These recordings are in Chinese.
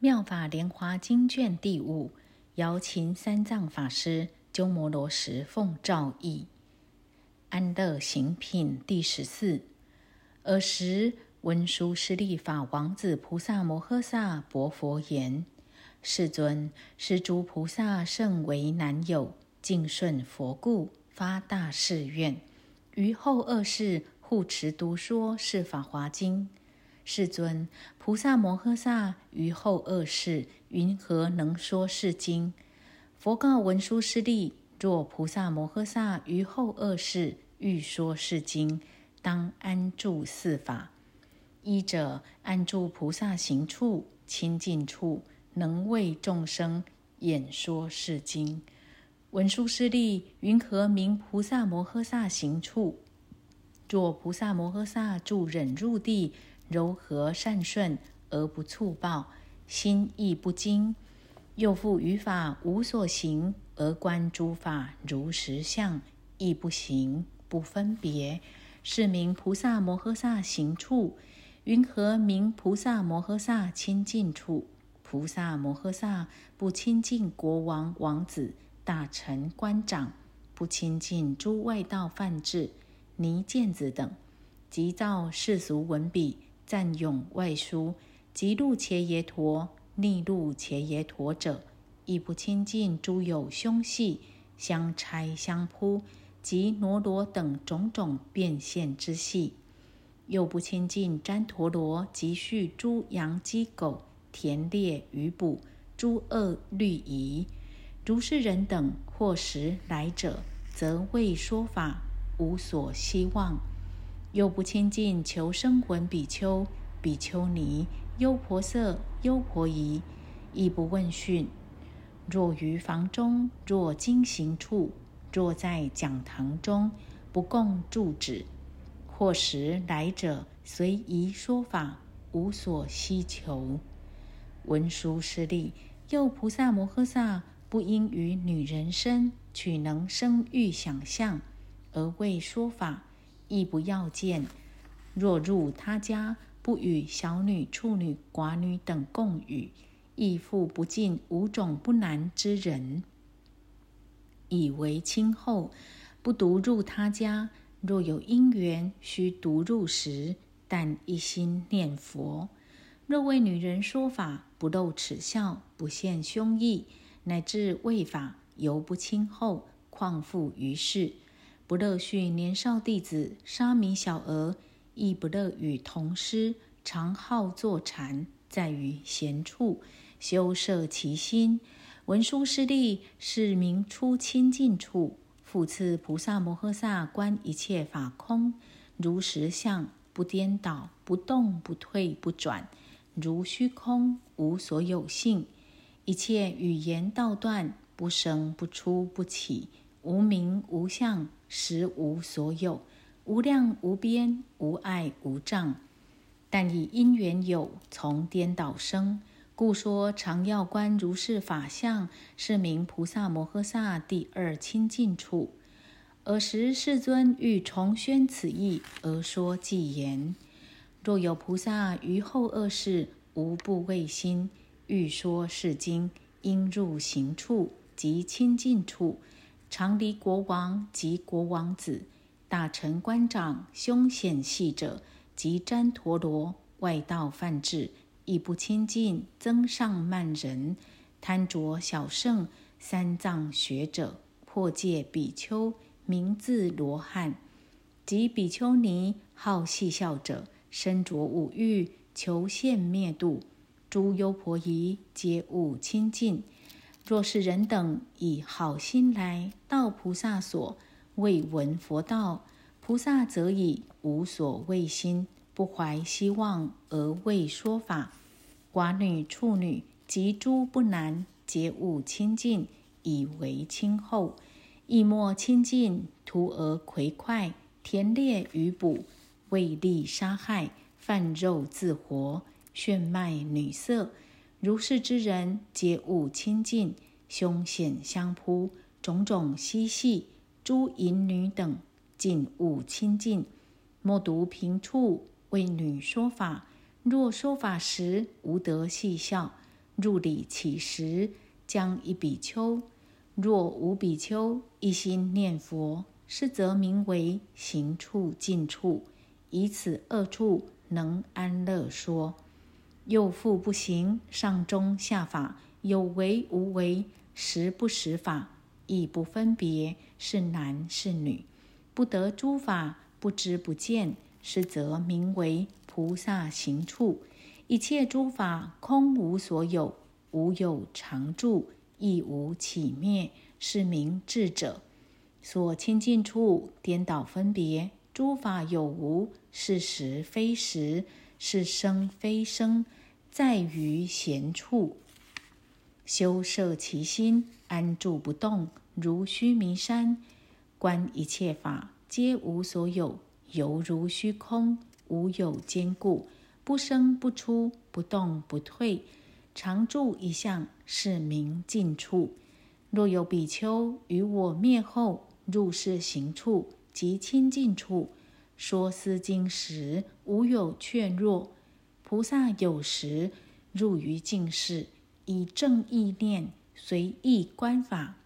妙法莲华经卷第五，姚琴三藏法师鸠摩罗什奉诏译。安乐行品第十四。尔时，文殊师利法王子菩萨摩诃萨薄佛言：“世尊，是诸菩萨甚为难有，敬顺佛故，发大誓愿，于后二世护持读说是法华经。”世尊，菩萨摩诃萨于后二世云何能说是经？佛告文殊师利：若菩萨摩诃萨于后二世欲说是经，当安住四法：一者安住菩萨行处、清净处，能为众生演说是经。文殊师利云何名菩萨摩诃萨行处？若菩萨摩诃萨住忍入地。柔和善顺而不粗暴，心意不惊；又复于法无所行而观诸法如实相，亦不行不分别，是名菩萨摩诃萨行处。云何名菩萨摩诃萨亲近处？菩萨摩诃萨不亲近国王、王子、大臣、官长，不亲近诸外道梵志、尼犍子等，即造世俗文笔。赞咏外书，即入伽耶陀、逆入伽耶陀者，亦不亲近诸有凶系、相拆相扑及挪罗等种种变现之系，又不亲近旃陀罗及续诸羊鸡狗、田猎鱼捕诸恶律仪。如是人等或时来者，则未说法，无所希望。又不亲近求生魂比丘、比丘尼、优婆塞、优婆夷，亦不问讯。若于房中，若经行处，若在讲堂中，不共住止。或时来者，随宜说法，无所希求。文殊师利，又菩萨摩诃萨不因于女人身取能生育想象，而为说法。亦不要见。若入他家，不与小女、处女、寡女等共语，亦复不尽五种不难之人，以为亲厚。不独入他家，若有因缘须独入时，但一心念佛。若为女人说法，不露齿笑，不现凶意，乃至为法犹不亲厚，况复于世。不乐训年少弟子沙弥小儿，亦不乐与同师常好坐禅，在于闲处修摄其心。文殊师利是名出清净处，复次菩萨摩诃萨观一切法空，如实相，不颠倒，不动，不退，不转，如虚空，无所有性。一切语言道断，不生不出不起，无名无相。实无所有，无量无边，无碍无障。但以因缘有，从颠倒生，故说常要观如是法相，是名菩萨摩诃萨第二清净处。尔时世尊欲重宣此意，而说偈言：若有菩萨于后二世无不畏心，欲说是经，应入行处及清净处。常离国王及国王子、大臣官长、凶险系者及旃陀罗外道犯智，亦不亲近增上慢人、贪着小圣三藏学者、破戒比丘、名字罗汉及比丘尼好戏笑者，身着五欲，求现灭度，诸优婆夷皆勿亲近。若是人等以好心来到菩萨所，未闻佛道，菩萨则以无所畏心，不怀希望而未说法。寡女、处女及诸不难，皆勿亲近，以为亲厚。亦莫亲近徒儿葵快，田猎鱼捕，为利杀害，贩肉自活，炫卖女色。如是之人，皆勿亲近；凶险相扑，种种嬉戏，诸淫女等，尽勿亲近。莫独平处为女说法。若说法时无得细笑，入理起时，将一比丘。若无比丘一心念佛，是则名为行处尽处，以此二处能安乐说。右复不行上中下法，有为无为，实不实法，亦不分别是男是女，不得诸法，不知不见，是则名为菩萨行处。一切诸法空无所有，无有常住。亦无起灭，是名智者。所亲近处颠倒分别，诸法有无，是实非实，是生非生，在于闲处。修摄其心，安住不动，如须弥山。观一切法，皆无所有，犹如虚空，无有坚固，不生不出，不动不退。常住一向，是名尽处。若有比丘于我灭后入世行处及清净处，说思经时，无有怯弱。菩萨有时入于净室，以正意念随意观法，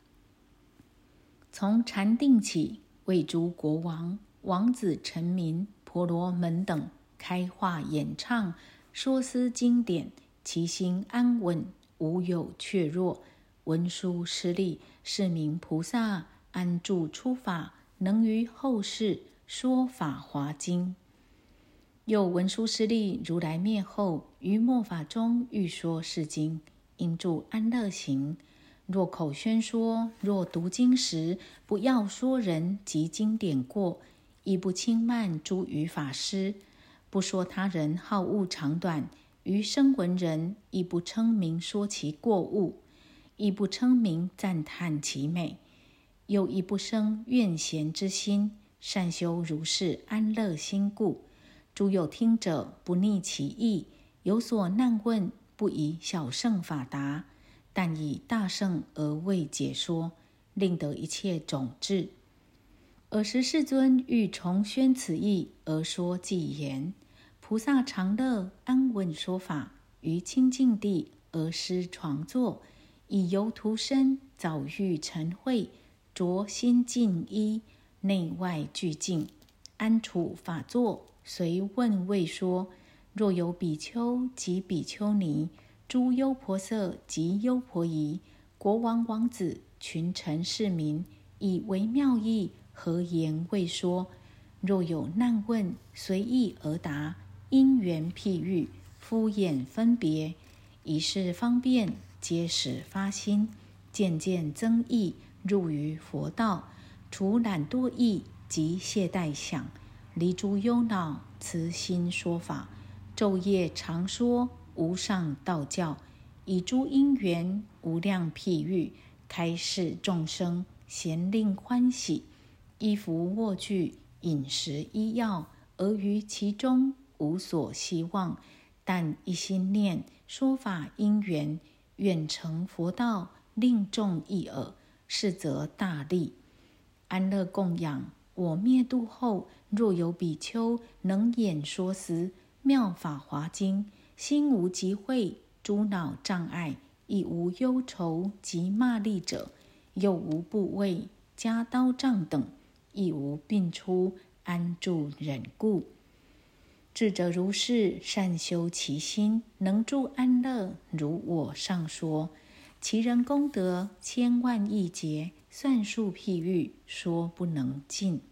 从禅定起，为诸国王、王子、臣民、婆罗门等开化演唱，说思经典。其心安稳，无有怯弱。文殊师利是名菩萨，安住出法，能于后世说法华经。又文殊师利如来灭后，于末法中欲说是经，应住安乐行。若口宣说，若读经时，不要说人及经典过，亦不轻慢诸语法师，不说他人好恶长短。于声闻人亦不称名说其过误，亦不称名赞叹其美，又亦不生怨嫌之心，善修如是安乐心故。诸有听者不逆其意，有所难问，不以小圣法答，但以大圣而为解说，令得一切种智。尔时世尊欲重宣此意，而说偈言。菩萨常乐安稳说法，于清净地而施床座，以由涂身，早欲晨会，着心净衣，内外俱净，安处法座，随问未说。若有比丘及比丘尼，诸优婆塞及优婆夷，国王王子，群臣士民，以为妙义，何言未说？若有难问，随意而答。因缘譬喻，敷衍分别，以是方便，皆使发心，渐渐增益，入于佛道，除懒惰意及懈怠想，离诸忧恼，慈心说法，昼夜常说无上道教，以诸因缘无量譬喻，开示众生，咸令欢喜，衣服卧具饮食医药，而于其中。无所希望，但一心念说法因缘，愿成佛道，令众一耳，是则大利。安乐供养，我灭度后，若有比丘能演说时妙法华经，心无疾秽，诸恼障碍，亦无忧愁及骂力者，又无部位加刀杖等，亦无病出，安住忍故。智者如是善修其心，能住安乐。如我上说，其人功德千万亿劫，算数譬喻说不能尽。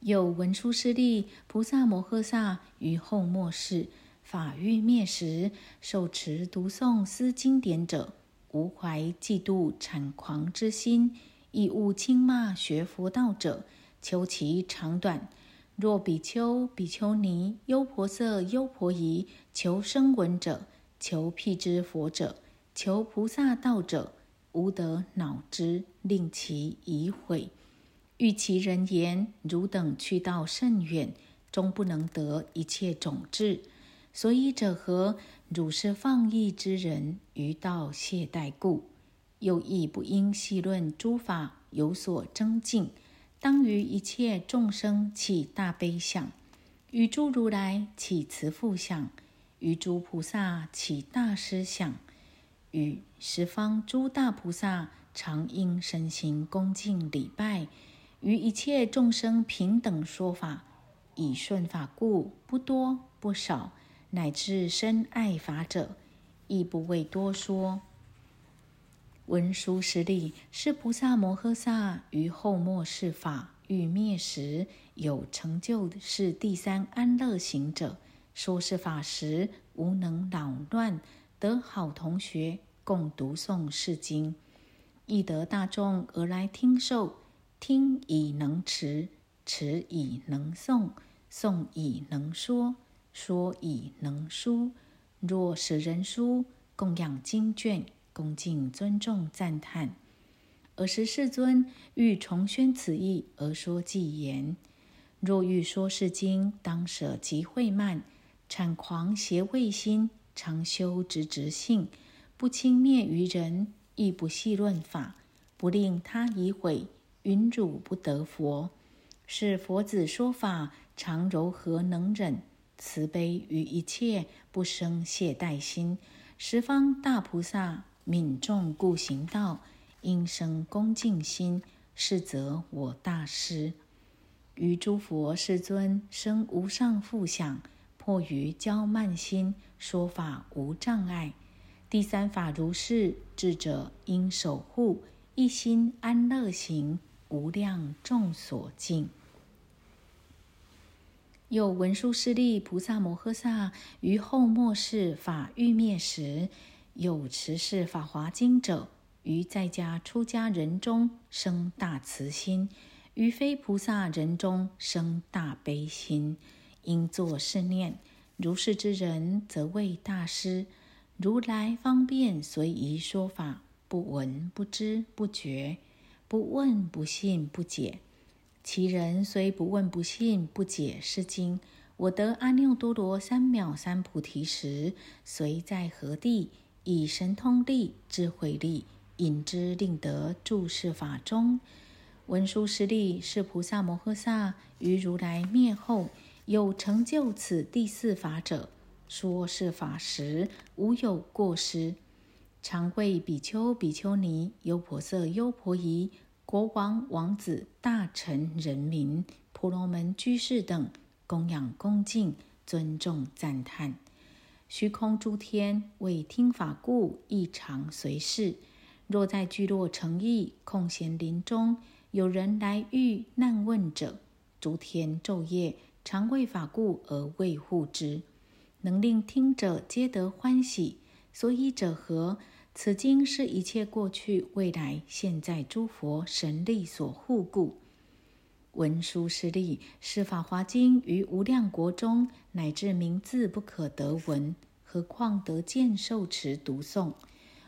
有文殊师利菩萨摩诃萨于后末世法欲灭时，受持读诵思经典者，无怀嫉妒谄狂之心，亦勿轻骂学佛道者，求其长短。若比丘、比丘尼、优婆塞、优婆夷，求声闻者，求辟支佛者，求菩萨道者，无得恼之，令其疑悔。欲其人言：汝等去道甚远，终不能得一切种智。所以者何？汝是放逸之人，于道懈怠故。又亦不应细论诸法有所增进。当于一切众生起大悲想，与诸如来起慈父想，于诸菩萨起大思想，与十方诸大菩萨常应身行恭敬礼拜，于一切众生平等说法，以顺法故，不多不少，乃至深爱法者，亦不为多说。文殊师利是菩萨摩诃萨于后末世法。欲灭时，有成就是第三安乐行者。说是法时，无能扰乱，得好同学共读诵是经，亦得大众而来听受。听以能持，持以能诵，诵以能说，说以能书。若使人书，供养经卷，恭敬尊重赞叹。尔时世尊欲重宣此意，而说偈言：若欲说是经，当舍集会慢，产狂邪畏心，常修直直性，不轻蔑于人，亦不戏论法，不令他疑毁，云汝不得佛。是佛子说法，常柔和能忍，慈悲于一切，不生懈怠心。十方大菩萨悯众故行道。应生恭敬心，是则我大师于诸佛世尊生无上富想，迫于骄慢心，说法无障碍。第三法如是，智者应守护，一心安乐行，无量众所敬。有文殊师利菩萨摩诃萨于后末世法欲灭时，有持是法华经者。于在家出家人中生大慈心，于非菩萨人中生大悲心，应作是念：如是之人，则为大师。如来方便随宜说法，不闻不知不觉，不问不信不解。其人虽不问不信不解是经，我得阿耨多罗三藐三菩提时，随在何地，以神通力、智慧力。引之令得住世法中，文殊师利是菩萨摩诃萨于如来灭后有成就此第四法者，说是法时无有过失，常为比丘、比丘尼、优婆塞、优婆夷、国王、王子、大臣、人民、婆罗门居士等供养恭敬、尊重赞叹。虚空诸天为听法故，异常随侍。若在聚落城邑空闲林中，有人来遇难问者，诸天昼夜常为法故而为护之，能令听者皆得欢喜。所以者何？此经是一切过去、未来、现在诸佛神力所护故。文殊师利是法华经于无量国中，乃至名字不可得闻，何况得见受持读诵？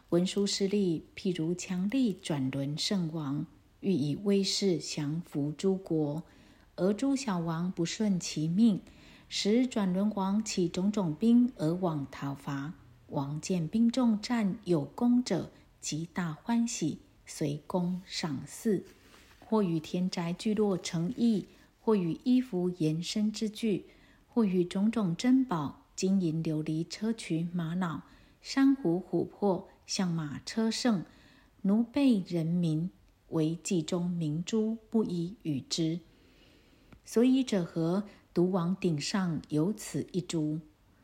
文殊师利，譬如强力转轮圣王，欲以威势降服诸国，而诸小王不顺其命，使转轮王起种种兵而往讨伐。王见兵众战有功者，极大欢喜，随功赏赐，或与田宅聚落成邑，或与衣服延伸之具，或与种种珍宝、金银琉璃砗磲玛瑙、珊瑚琥珀。象马车胜，奴婢人民为计中明珠，不宜与之。所以者何？独王顶上有此一珠，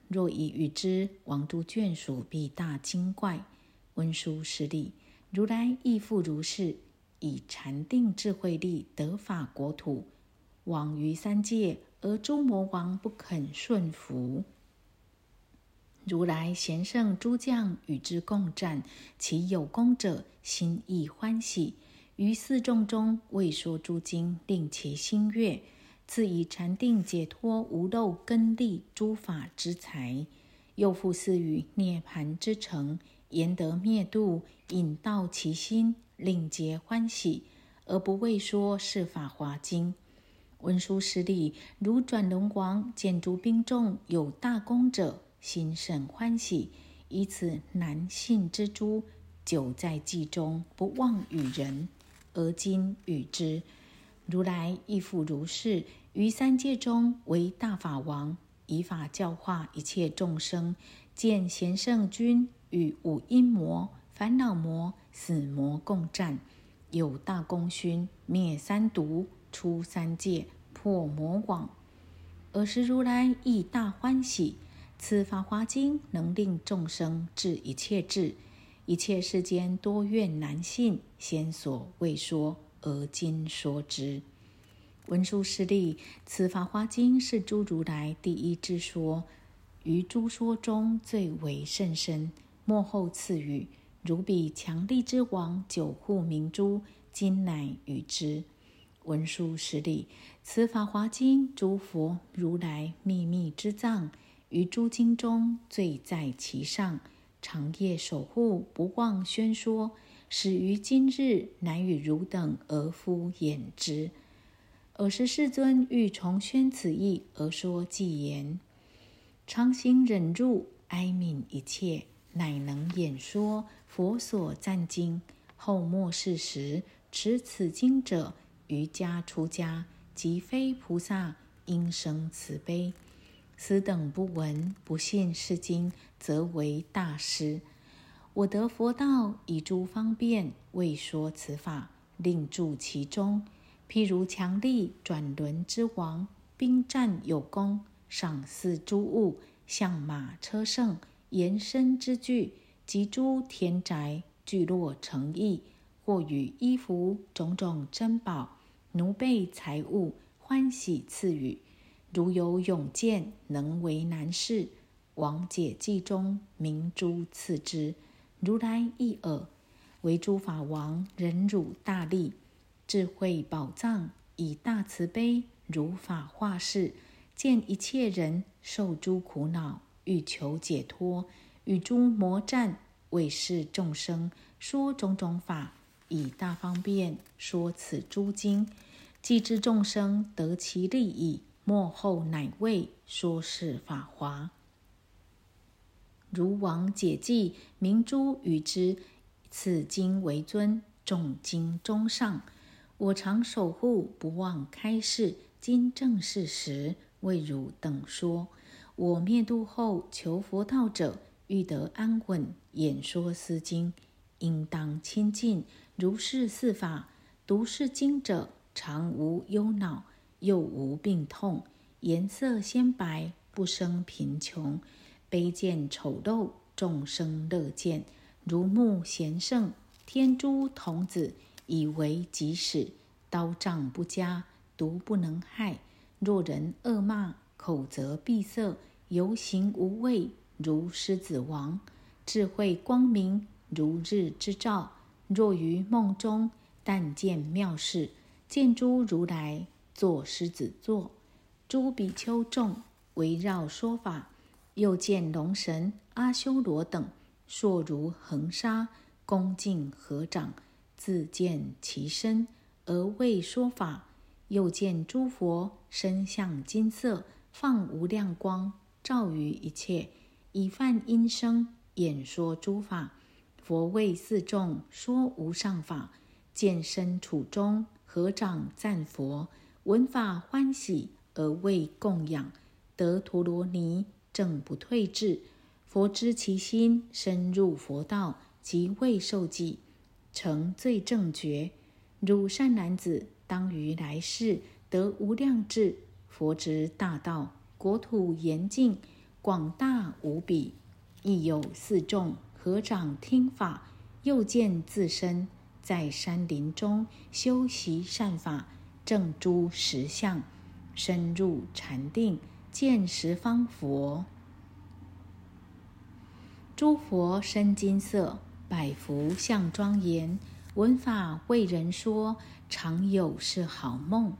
若以与之，王都眷属必大惊怪。温殊师利，如来亦复如是，以禅定智慧力得法国土，往于三界，而诸魔王不肯顺服。如来贤圣诸将与之共战，其有功者心亦欢喜。于四众中未说诸经，令其心悦。自以禅定解脱无漏根利诸法之财，又复赐予涅盘之城，言得灭度，引导其心，令皆欢喜，而不为说是法华经。文殊师利，如转轮王见诸兵众有大功者。心甚欢喜，以此难信之诸，久在记中，不忘与人。而今与之，如来亦复如是。于三界中为大法王，以法教化一切众生。见贤圣君与五阴魔、烦恼魔、死魔共战，有大功勋，灭三毒，出三界，破魔网。尔时如来亦大欢喜，此法华经能令众生治一切智。一切世间多怨难信，先所未说，而今说之。文殊师利，此法华经是诸如来第一之说。于诸说中最为甚深，末后赐予如彼强力之王九护明珠，今乃与之。文殊师利，此法华经诸佛如来秘密之藏，于诸经中最在其上，长夜守护，不忘宣说。始于今日，乃与汝等而敷演之。尔时世尊欲重宣此意，而说偈言。常行忍辱，哀悯一切，乃能演说佛所赞经。后末世时，持此经者，瑜伽出家，即非菩萨，应生慈悲。此等不闻不信是经，则为大师。我得佛道，以诸方便，为说此法，令住其中。譬如强力转轮之王，兵战有功。赏赐诸物，象马车胜，延伸之具，及诸田宅聚落成邑，或与衣服种种珍宝、奴婢财物，欢喜赐予。如有勇健，能为难事，王解记中明珠赐之。如来一耳，为诸法王，忍辱大力，智慧宝藏，以大慈悲，如法化世。见一切人受诸苦恼，欲求解脱，与诸魔战，为是众生说种种法，以大方便说此诸经，既知众生得其利益，末后乃为说是法华。如王解记明珠与之，此经为尊，众经中上。我常守护，不忘开示。今正是时。为汝等说，我灭度后求佛道者，欲得安稳，演说斯经，应当亲近如是四法。读是经者，常无忧恼，又无病痛，颜色鲜白，不生贫穷。卑贱丑陋，众生乐见。如目贤圣，天诸童子，以为己使。刀杖不加，毒不能害。若人恶骂，口则闭塞，游行无畏，如狮子王；智慧光明，如日之照。若于梦中，但见妙事，见诸如来坐狮子座，诸比丘众围绕说法，又见龙神阿修罗等，硕如恒沙，恭敬合掌，自见其身而为说法。又见诸佛身相金色，放无量光，照于一切，以梵音声演说诸法。佛为四众说无上法，见身处中，合掌赞佛，闻法欢喜，而为供养，得陀罗尼，正不退志。佛知其心，深入佛道，即未受记，成最正觉。汝善男子。当于来世得无量智，佛之大道，国土严净，广大无比。亦有四众合掌听法，又见自身在山林中修习善法，正诸实相，深入禅定，见十方佛。诸佛身金色，百福相庄严。闻法为人说，常有是好梦。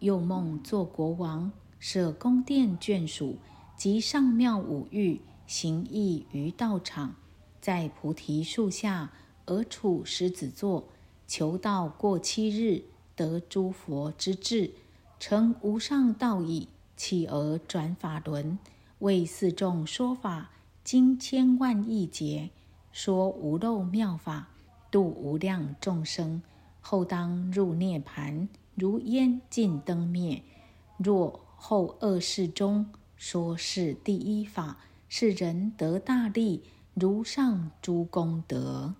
又梦做国王，设宫殿眷属，及上妙五欲，行义于道场，在菩提树下而处狮子座，求道过七日，得诸佛之智，成无上道矣，起而转法轮，为四众说法，经千万亿劫，说无漏妙法。度无量众生，后当入涅盘，如烟尽灯灭。若后恶世中说是第一法，是人得大利，如上诸功德。